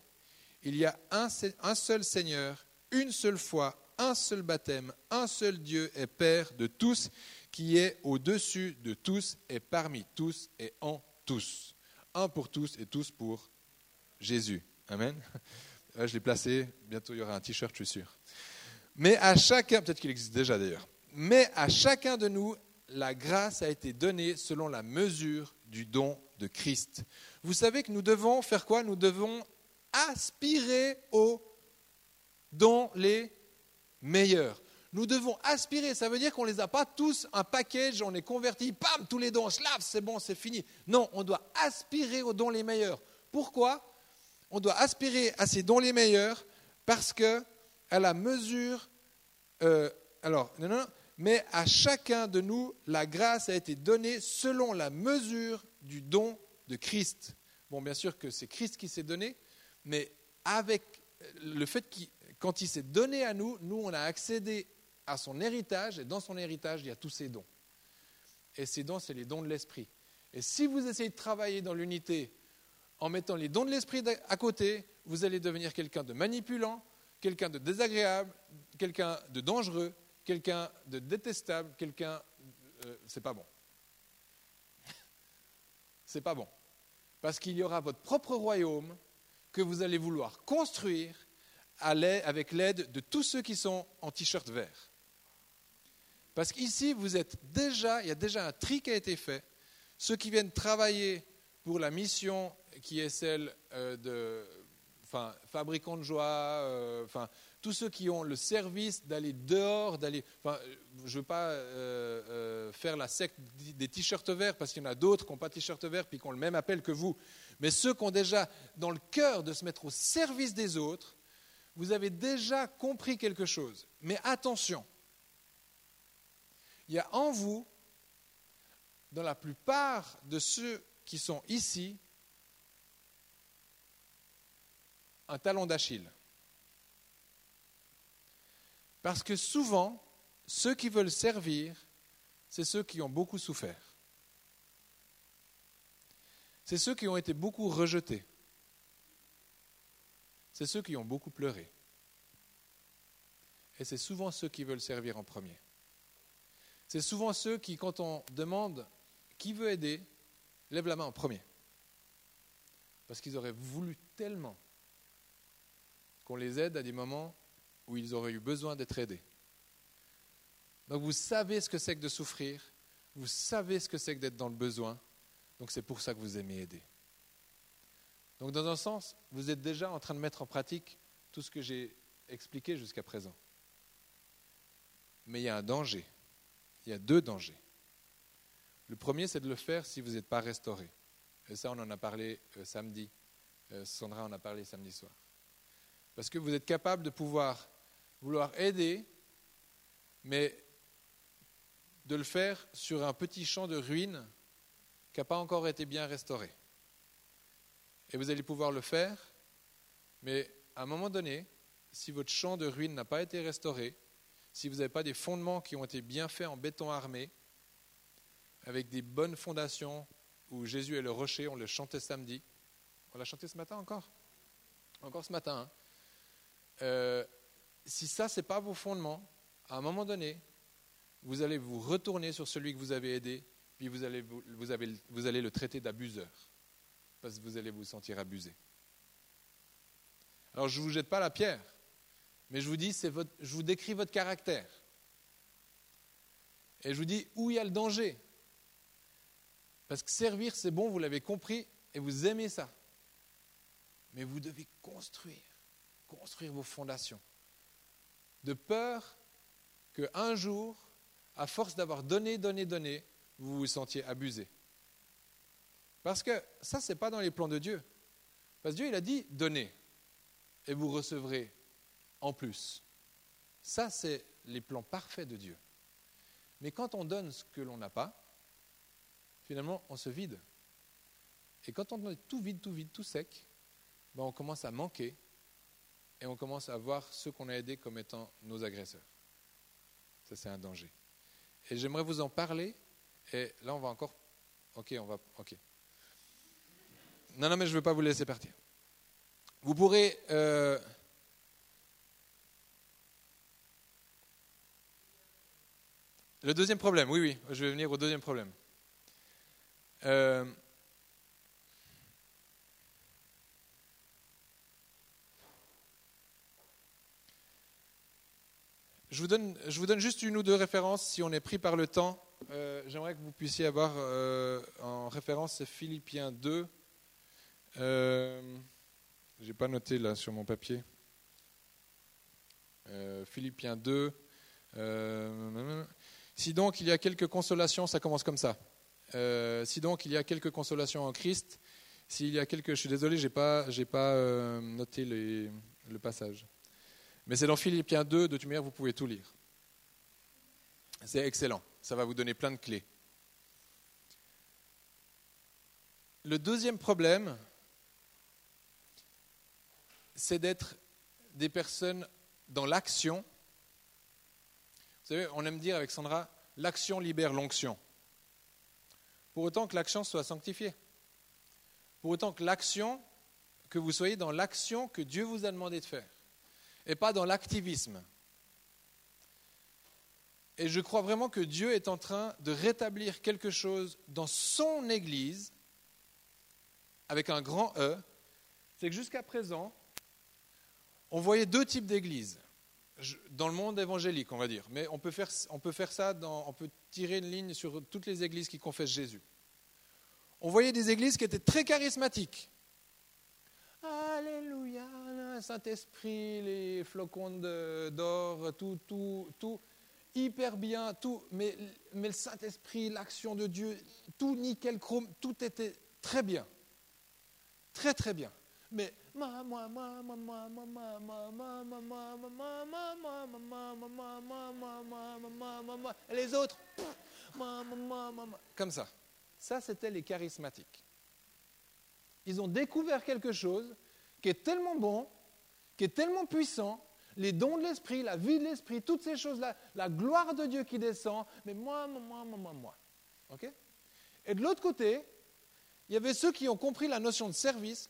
Il y a un, seul Seigneur, une seule foi, un seul baptême, un seul Dieu et Père de tous, qui est au-dessus de tous et parmi tous et en tous. Un pour tous et tous pour Jésus. Amen. je l'ai placé, bientôt il y aura un t-shirt, je suis sûr. Mais à chacun, peut-être qu'il existe déjà d'ailleurs, mais à chacun de nous, la grâce a été donnée selon la mesure du don de Christ. Vous savez que nous devons faire quoi? Nous devons aspirer aux dons les meilleurs. Nous devons aspirer, ça veut dire qu'on ne les a pas tous un package, on est converti, pam, tous les dons, on se lave, c'est bon, c'est fini. Non, on doit aspirer aux dons les meilleurs. Pourquoi? On doit aspirer à ces dons les meilleurs parce que, à la mesure, euh, alors, non, non, mais à chacun de nous, la grâce a été donnée selon la mesure du don de Christ. Bon, bien sûr que c'est Christ qui s'est donné, mais avec le fait qu'il, quand il s'est donné à nous, nous, on a accédé à son héritage, et dans son héritage, il y a tous ses dons. Et ces dons, c'est les dons de l'esprit. Et si vous essayez de travailler dans l'unité en mettant les dons de l'esprit à côté, vous allez devenir quelqu'un de manipulant, quelqu'un de désagréable, quelqu'un de dangereux, quelqu'un de détestable, quelqu'un. Euh, c'est pas bon. c'est pas bon. Parce qu'il y aura votre propre royaume que vous allez vouloir construire avec l'aide de tous ceux qui sont en t-shirt vert. Parce qu'ici, vous êtes déjà, il y a déjà un tri qui a été fait. Ceux qui viennent travailler pour la mission qui est celle euh, de enfin, fabricants de joie, euh, enfin, tous ceux qui ont le service d'aller dehors, d'aller. Enfin, je ne veux pas euh, faire la secte des t-shirts verts parce qu'il y en a d'autres qui n'ont pas de t-shirt vert puis qui ont le même appel que vous. Mais ceux qui ont déjà dans le cœur de se mettre au service des autres, vous avez déjà compris quelque chose. Mais attention, il y a en vous, dans la plupart de ceux qui sont ici, un talon d'Achille. Parce que souvent, ceux qui veulent servir, c'est ceux qui ont beaucoup souffert. C'est ceux qui ont été beaucoup rejetés. C'est ceux qui ont beaucoup pleuré. Et c'est souvent ceux qui veulent servir en premier. C'est souvent ceux qui, quand on demande qui veut aider, lèvent la main en premier. Parce qu'ils auraient voulu tellement qu'on les aide à des moments où ils auraient eu besoin d'être aidés. Donc vous savez ce que c'est que de souffrir, vous savez ce que c'est que d'être dans le besoin, donc c'est pour ça que vous aimez aider. Donc dans un sens, vous êtes déjà en train de mettre en pratique tout ce que j'ai expliqué jusqu'à présent. Mais il y a un danger, il y a deux dangers. Le premier, c'est de le faire si vous n'êtes pas restauré. Et ça, on en a parlé euh, samedi. Euh, Sandra en a parlé samedi soir. Parce que vous êtes capable de pouvoir vouloir aider, mais de le faire sur un petit champ de ruines qui n'a pas encore été bien restauré. Et vous allez pouvoir le faire, mais à un moment donné, si votre champ de ruines n'a pas été restauré, si vous n'avez pas des fondements qui ont été bien faits en béton armé, avec des bonnes fondations, où Jésus est le rocher, on le chantait samedi. On l'a chanté ce matin encore? Encore ce matin. Hein. Euh, si ça, ce n'est pas vos fondements, à un moment donné, vous allez vous retourner sur celui que vous avez aidé, puis vous allez, vous, vous allez le traiter d'abuseur, parce que vous allez vous sentir abusé. Alors je ne vous jette pas la pierre, mais je vous dis, votre, je vous décris votre caractère. Et je vous dis où il y a le danger. Parce que servir, c'est bon, vous l'avez compris, et vous aimez ça. Mais vous devez construire, construire vos fondations. De peur qu'un jour, à force d'avoir donné, donné, donné, vous vous sentiez abusé. Parce que ça, ce n'est pas dans les plans de Dieu. Parce que Dieu, il a dit, donnez, et vous recevrez en plus. Ça, c'est les plans parfaits de Dieu. Mais quand on donne ce que l'on n'a pas, finalement, on se vide. Et quand on est tout vide, tout vide, tout sec, ben on commence à manquer et on commence à voir ceux qu'on a aidés comme étant nos agresseurs. Ça, c'est un danger. Et j'aimerais vous en parler. Et là, on va encore. Ok, on va. Ok. Non, non, mais je ne veux pas vous laisser partir. Vous pourrez. Euh, Le deuxième problème, oui, oui, je vais venir au deuxième problème. Euh, je, vous donne, je vous donne juste une ou deux références si on est pris par le temps. Euh, j'aimerais que vous puissiez avoir en référence Philippiens 2. Je n'ai pas noté là sur mon papier. Philippiens 2. Si donc il y a quelques consolations, ça commence comme ça. Euh, si donc il y a quelques consolations en Christ, s'il y a quelques, je suis désolé, j'ai pas, j'ai pas euh, noté le passage. Mais c'est dans Philippiens 2, de toute manière, vous pouvez tout lire. C'est excellent, ça va vous donner plein de clés. Le deuxième problème, c'est d'être des personnes dans l'action vous savez, on aime dire avec Sandra, l'action libère l'onction. Pour autant que l'action soit sanctifiée. Pour autant que l'action, que vous soyez dans l'action que Dieu vous a demandé de faire. Et pas dans l'activisme. Et je crois vraiment que Dieu est en train de rétablir quelque chose dans son Église, avec un grand E. C'est que jusqu'à présent, on voyait deux types d'églises dans le monde évangélique, on va dire. Mais on peut faire, on ça, on peut tirer une ligne sur toutes les églises qui confessent Jésus. On voyait des églises qui étaient très charismatiques. Alléluia, Saint-Esprit, les flocons d'or, tout, tout, tout, hyper bien, tout, mais, mais le Saint-Esprit, l'action de Dieu, tout nickel chrome, tout était très bien. Très, très bien. Mais et les autres, comme ça. Ça, c'était les charismatiques. Ils ont découvert quelque chose qui est tellement bon, qui est tellement puissant, les dons de l'esprit, la vie de l'esprit, toutes ces choses-là, la gloire de Dieu qui descend, mais moi, moi, moi, moi, moi. OK Et de l'autre côté, il y avait ceux qui ont compris la notion de service,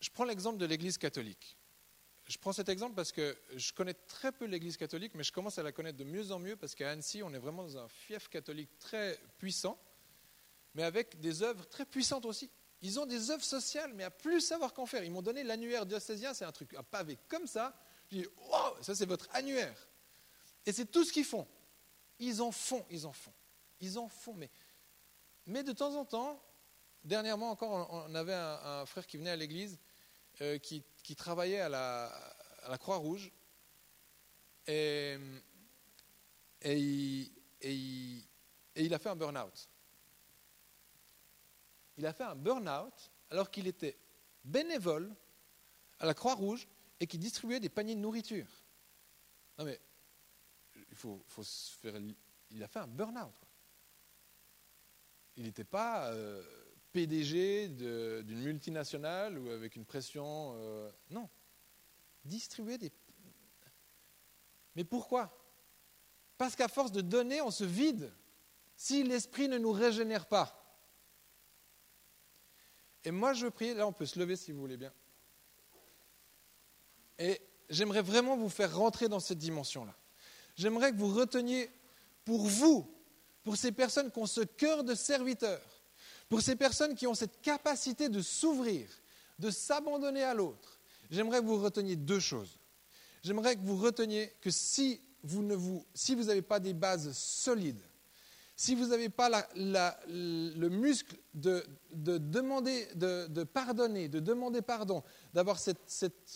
Je prends l'exemple de l'Église catholique. Je prends cet exemple parce que je connais très peu l'Église catholique, mais je commence à la connaître de mieux en mieux parce qu'à Annecy, on est vraiment dans un fief catholique très puissant. mais avec des œuvres très puissantes aussi. Ils ont des œuvres sociales, mais à plus savoir qu'en faire. Ils m'ont donné l'annuaire diocésien, c'est un truc, un pavé comme ça. Je dis, wow, ça c'est votre annuaire. Et c'est tout ce qu'ils font. Ils en font, ils en font. Ils en font, mais, mais de temps en temps, dernièrement encore, on avait un, frère qui venait à l'église, euh, qui, travaillait à la, Croix-Rouge, et, il, a fait un burn-out. Il a fait un burn-out alors qu'il était bénévole à la Croix-Rouge et qui distribuait des paniers de nourriture. Non mais, il faut, faut se faire... Il a fait un burn-out. Il n'était pas euh, PDG d'une multinationale ou avec une pression... Euh, non. Distribuer des... Mais pourquoi? Parce qu'à force de donner, on se vide si l'esprit ne nous régénère pas. Et moi, je prier, là on peut se lever si vous voulez bien. Et j'aimerais vraiment vous faire rentrer dans cette dimension-là. J'aimerais que vous reteniez pour vous, pour ces personnes qui ont ce cœur de serviteur, pour ces personnes qui ont cette capacité de s'ouvrir, de s'abandonner à l'autre, j'aimerais que vous reteniez deux choses. J'aimerais que vous reteniez que si vous n'avez pas des bases solides, si vous n'avez pas le muscle de, demander, de, pardonner, de demander pardon, d'avoir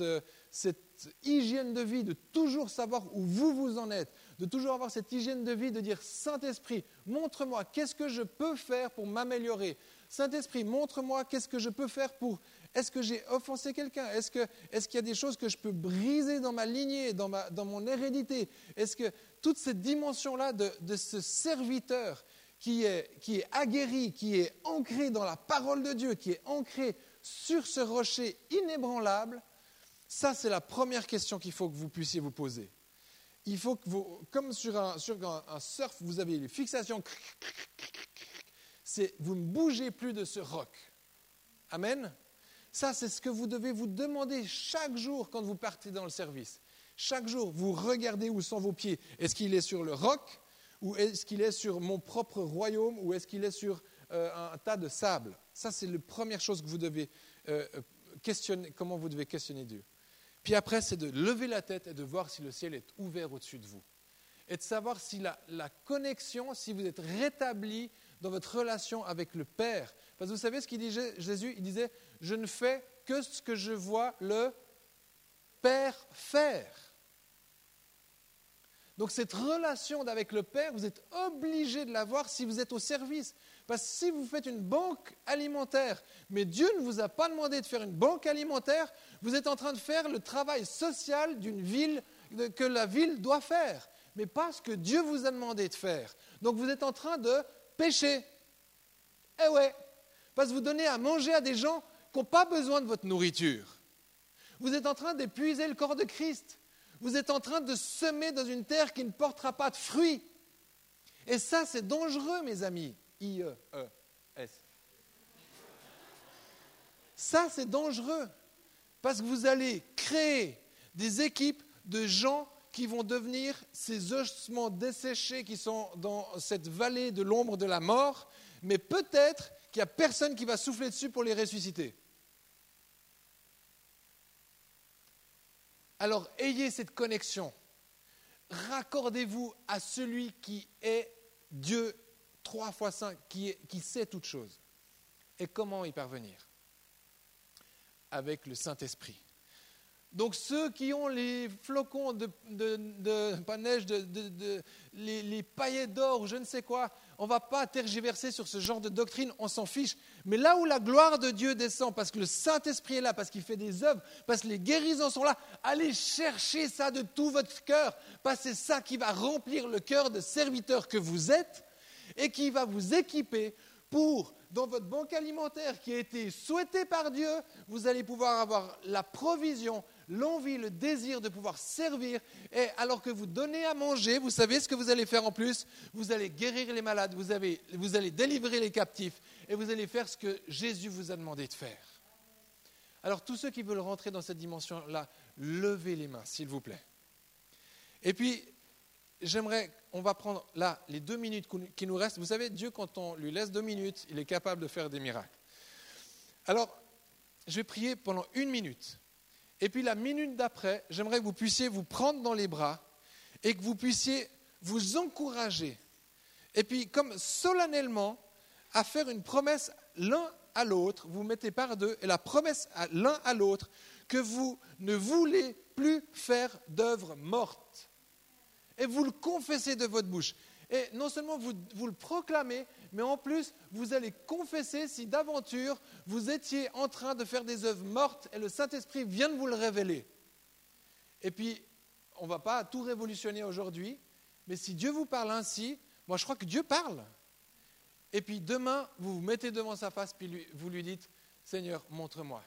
euh, cette, hygiène de vie, de toujours savoir où vous vous en êtes, de toujours avoir cette hygiène de vie, de dire Saint-Esprit, montre-moi qu'est-ce que je peux faire pour m'améliorer. Saint-Esprit, montre-moi qu'est-ce que je peux faire pour est-ce que j'ai offensé quelqu'un? Est-ce qu'il y a des choses que je peux briser dans ma lignée, dans, mon hérédité? Est-ce que toute cette dimension-là de, de, ce serviteur qui est, qui est aguerri, qui est ancré dans la parole de Dieu, qui est ancré sur ce rocher inébranlable, ça c'est la première question qu'il faut que vous puissiez vous poser. Il faut que vous, comme sur un, sur un surf, vous avez les fixations, vous ne bougez plus de ce roc. Amen. Ça, c'est ce que vous devez vous demander chaque jour quand vous partez dans le service. Chaque jour, vous regardez où sont vos pieds. Est-ce qu'il est sur le roc ou est-ce qu'il est sur mon propre royaume ou est-ce qu'il est sur euh, un tas de sable? Ça, c'est la première chose que vous devez euh, questionner, comment vous devez questionner Dieu. Puis après, c'est de lever la tête et de voir si le ciel est ouvert au-dessus de vous. Et de savoir si la, la connexion, si vous êtes rétabli dans votre relation avec le Père. Parce que vous savez ce qu'il disait Jésus? Il disait Je ne fais que ce que je vois le Père faire. Donc cette relation avec le Père, vous êtes obligé de l'avoir si vous êtes au service. Parce que si vous faites une banque alimentaire, mais Dieu ne vous a pas demandé de faire une banque alimentaire, vous êtes en train de faire le travail social d'une ville que la ville doit faire, mais pas ce que Dieu vous a demandé de faire. Donc vous êtes en train de pécher. Eh ouais, parce que vous donnez à manger à des gens qui n'ont pas besoin de votre nourriture. Vous êtes en train d'épuiser le corps de Christ. Vous êtes en train de semer dans une terre qui ne portera pas de fruits. Et ça, c'est dangereux, mes amis. I-E-E-S. Ça, c'est dangereux. Parce que vous allez créer des équipes de gens qui vont devenir ces ossements desséchés qui sont dans cette vallée de l'ombre de la mort, mais peut-être qu'il n'y a personne qui va souffler dessus pour les ressusciter. Alors ayez cette connexion. Raccordez-vous à celui qui est Dieu trois fois cinq, qui, qui sait toutes choses. Et comment y parvenir? Avec le Saint-Esprit. Donc ceux qui ont les flocons de, pas neige, de, les, les, paillettes d'or je ne sais quoi, on ne va pas tergiverser sur ce genre de doctrine, on s'en fiche. Mais là où la gloire de Dieu descend, parce que le Saint-Esprit est là, parce qu'il fait des œuvres, parce que les guérisons sont là, allez chercher ça de tout votre cœur, parce que c'est ça qui va remplir le cœur de serviteur que vous êtes et qui va vous équiper pour dans votre banque alimentaire qui a été souhaitée par Dieu, vous allez pouvoir avoir la provision, l'envie, le désir de pouvoir servir. Et alors que vous donnez à manger, vous savez ce que vous allez faire en plus? Vous allez guérir les malades, vous, vous allez délivrer les captifs et vous allez faire ce que Jésus vous a demandé de faire. Alors tous ceux qui veulent rentrer dans cette dimension-là, levez les mains, s'il vous plaît. Et puis, j'aimerais, on va prendre là les deux minutes qui nous restent. Vous savez, Dieu, quand on lui laisse deux minutes, il est capable de faire des miracles. Alors, je vais prier pendant une minute. Et puis la minute d'après, j'aimerais que vous puissiez vous prendre dans les bras et que vous puissiez vous encourager. Et puis, comme solennellement, à faire une promesse l'un à l'autre, vous mettez par deux, et la promesse l'un à l'autre, que vous ne voulez plus faire d'œuvre morte. Et vous le confessez de votre bouche. Et non seulement vous, le proclamez, mais en plus, vous allez confesser si d'aventure vous étiez en train de faire des œuvres mortes et le Saint-Esprit vient de vous le révéler. Et puis, on ne va pas tout révolutionner aujourd'hui, mais si Dieu vous parle ainsi, moi je crois que Dieu parle. Et puis demain, vous vous mettez devant sa face, puis vous lui dites, Seigneur, montre-moi.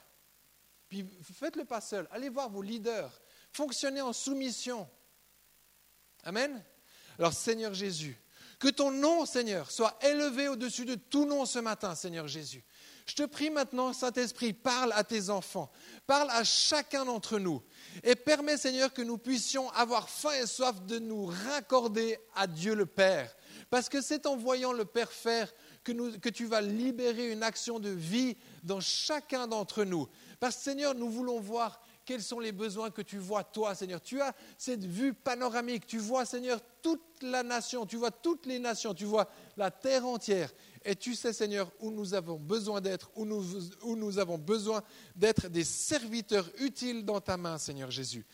Puis faites-le pas seul, allez voir vos leaders, fonctionnez en soumission. Amen. Alors Seigneur Jésus, que ton nom, Seigneur, soit élevé au-dessus de tout nom ce matin, Seigneur Jésus. Je te prie maintenant, Saint-Esprit, parle à tes enfants, parle à chacun d'entre nous et permets, Seigneur, que nous puissions avoir faim et soif de nous raccorder à Dieu le Père. Parce que c'est en voyant le Père faire que, que tu vas libérer une action de vie dans chacun d'entre nous. Parce que, Seigneur, nous voulons voir quels sont les besoins que tu vois, toi, Seigneur? Tu as cette vue panoramique. Tu vois, Seigneur, toute la nation. Tu vois toutes les nations. Tu vois la terre entière. Et tu sais, Seigneur, où nous avons besoin d'être, où nous, avons besoin d'être des serviteurs utiles dans ta main, Seigneur Jésus.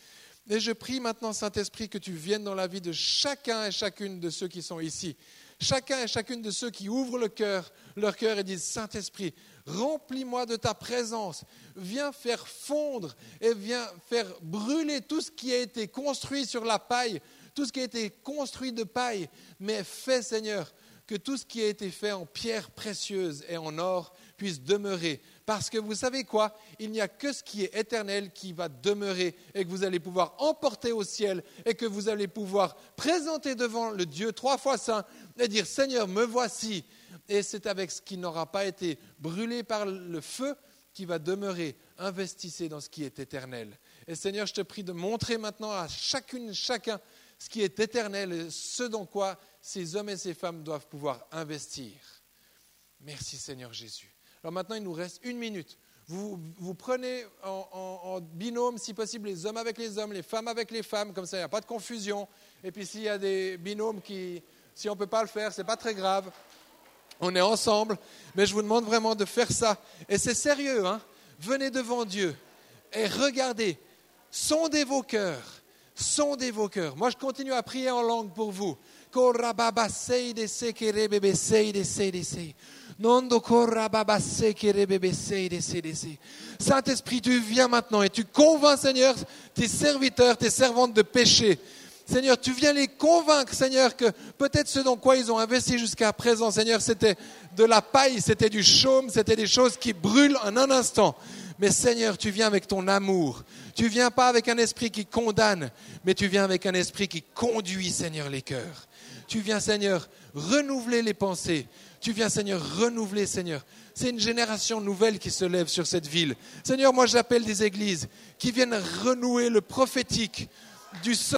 Et je prie maintenant, Saint-Esprit, que tu viennes dans la vie de chacun et chacune de ceux qui sont ici. Chacun et chacune de ceux qui ouvrent le cœur, leur cœur et disent, Saint-Esprit, remplis-moi de ta présence. Viens faire fondre et viens faire brûler tout ce qui a été construit sur la paille, tout ce qui a été construit de paille. Mais fais, Seigneur, que tout ce qui a été fait en pierre précieuse et en or puisse demeurer. Parce que vous savez quoi? Il n'y a que ce qui est éternel qui va demeurer et que vous allez pouvoir emporter au ciel et que vous allez pouvoir présenter devant le Dieu trois fois saint et dire Seigneur, me voici. Et c'est avec ce qui n'aura pas été brûlé par le feu qui va demeurer. Investissez dans ce qui est éternel. Et Seigneur, je te prie de montrer maintenant à chacune, chacun ce qui est éternel et ce dans quoi ces hommes et ces femmes doivent pouvoir investir. Merci Seigneur Jésus. Alors maintenant, il nous reste une minute. Vous, prenez en, binôme, si possible, les hommes avec les hommes, les femmes avec les femmes, comme ça, il n'y a pas de confusion. Et puis s'il y a des binômes qui, si on ne peut pas le faire, ce n'est pas très grave. On est ensemble, mais je vous demande vraiment de faire ça. Et c'est sérieux, hein Venez devant Dieu et regardez, sondez vos cœurs, sondez vos cœurs. Moi, je continue à prier en langue pour vous. Saint-Esprit, tu viens maintenant et tu convaincs, Seigneur, tes serviteurs, tes servantes de péché. Seigneur, tu viens les convaincre, Seigneur, que peut-être ce dans quoi ils ont investi jusqu'à présent, Seigneur, c'était de la paille, c'était du chaume, c'était des choses qui brûlent en un instant. Mais Seigneur, tu viens avec ton amour. Tu viens pas avec un esprit qui condamne, mais tu viens avec un esprit qui conduit, Seigneur, les cœurs. Tu viens, Seigneur, renouveler les pensées. Tu viens, Seigneur, renouveler, Seigneur. C'est une génération nouvelle qui se lève sur cette ville. Seigneur, moi j'appelle des églises qui viennent renouer le prophétique du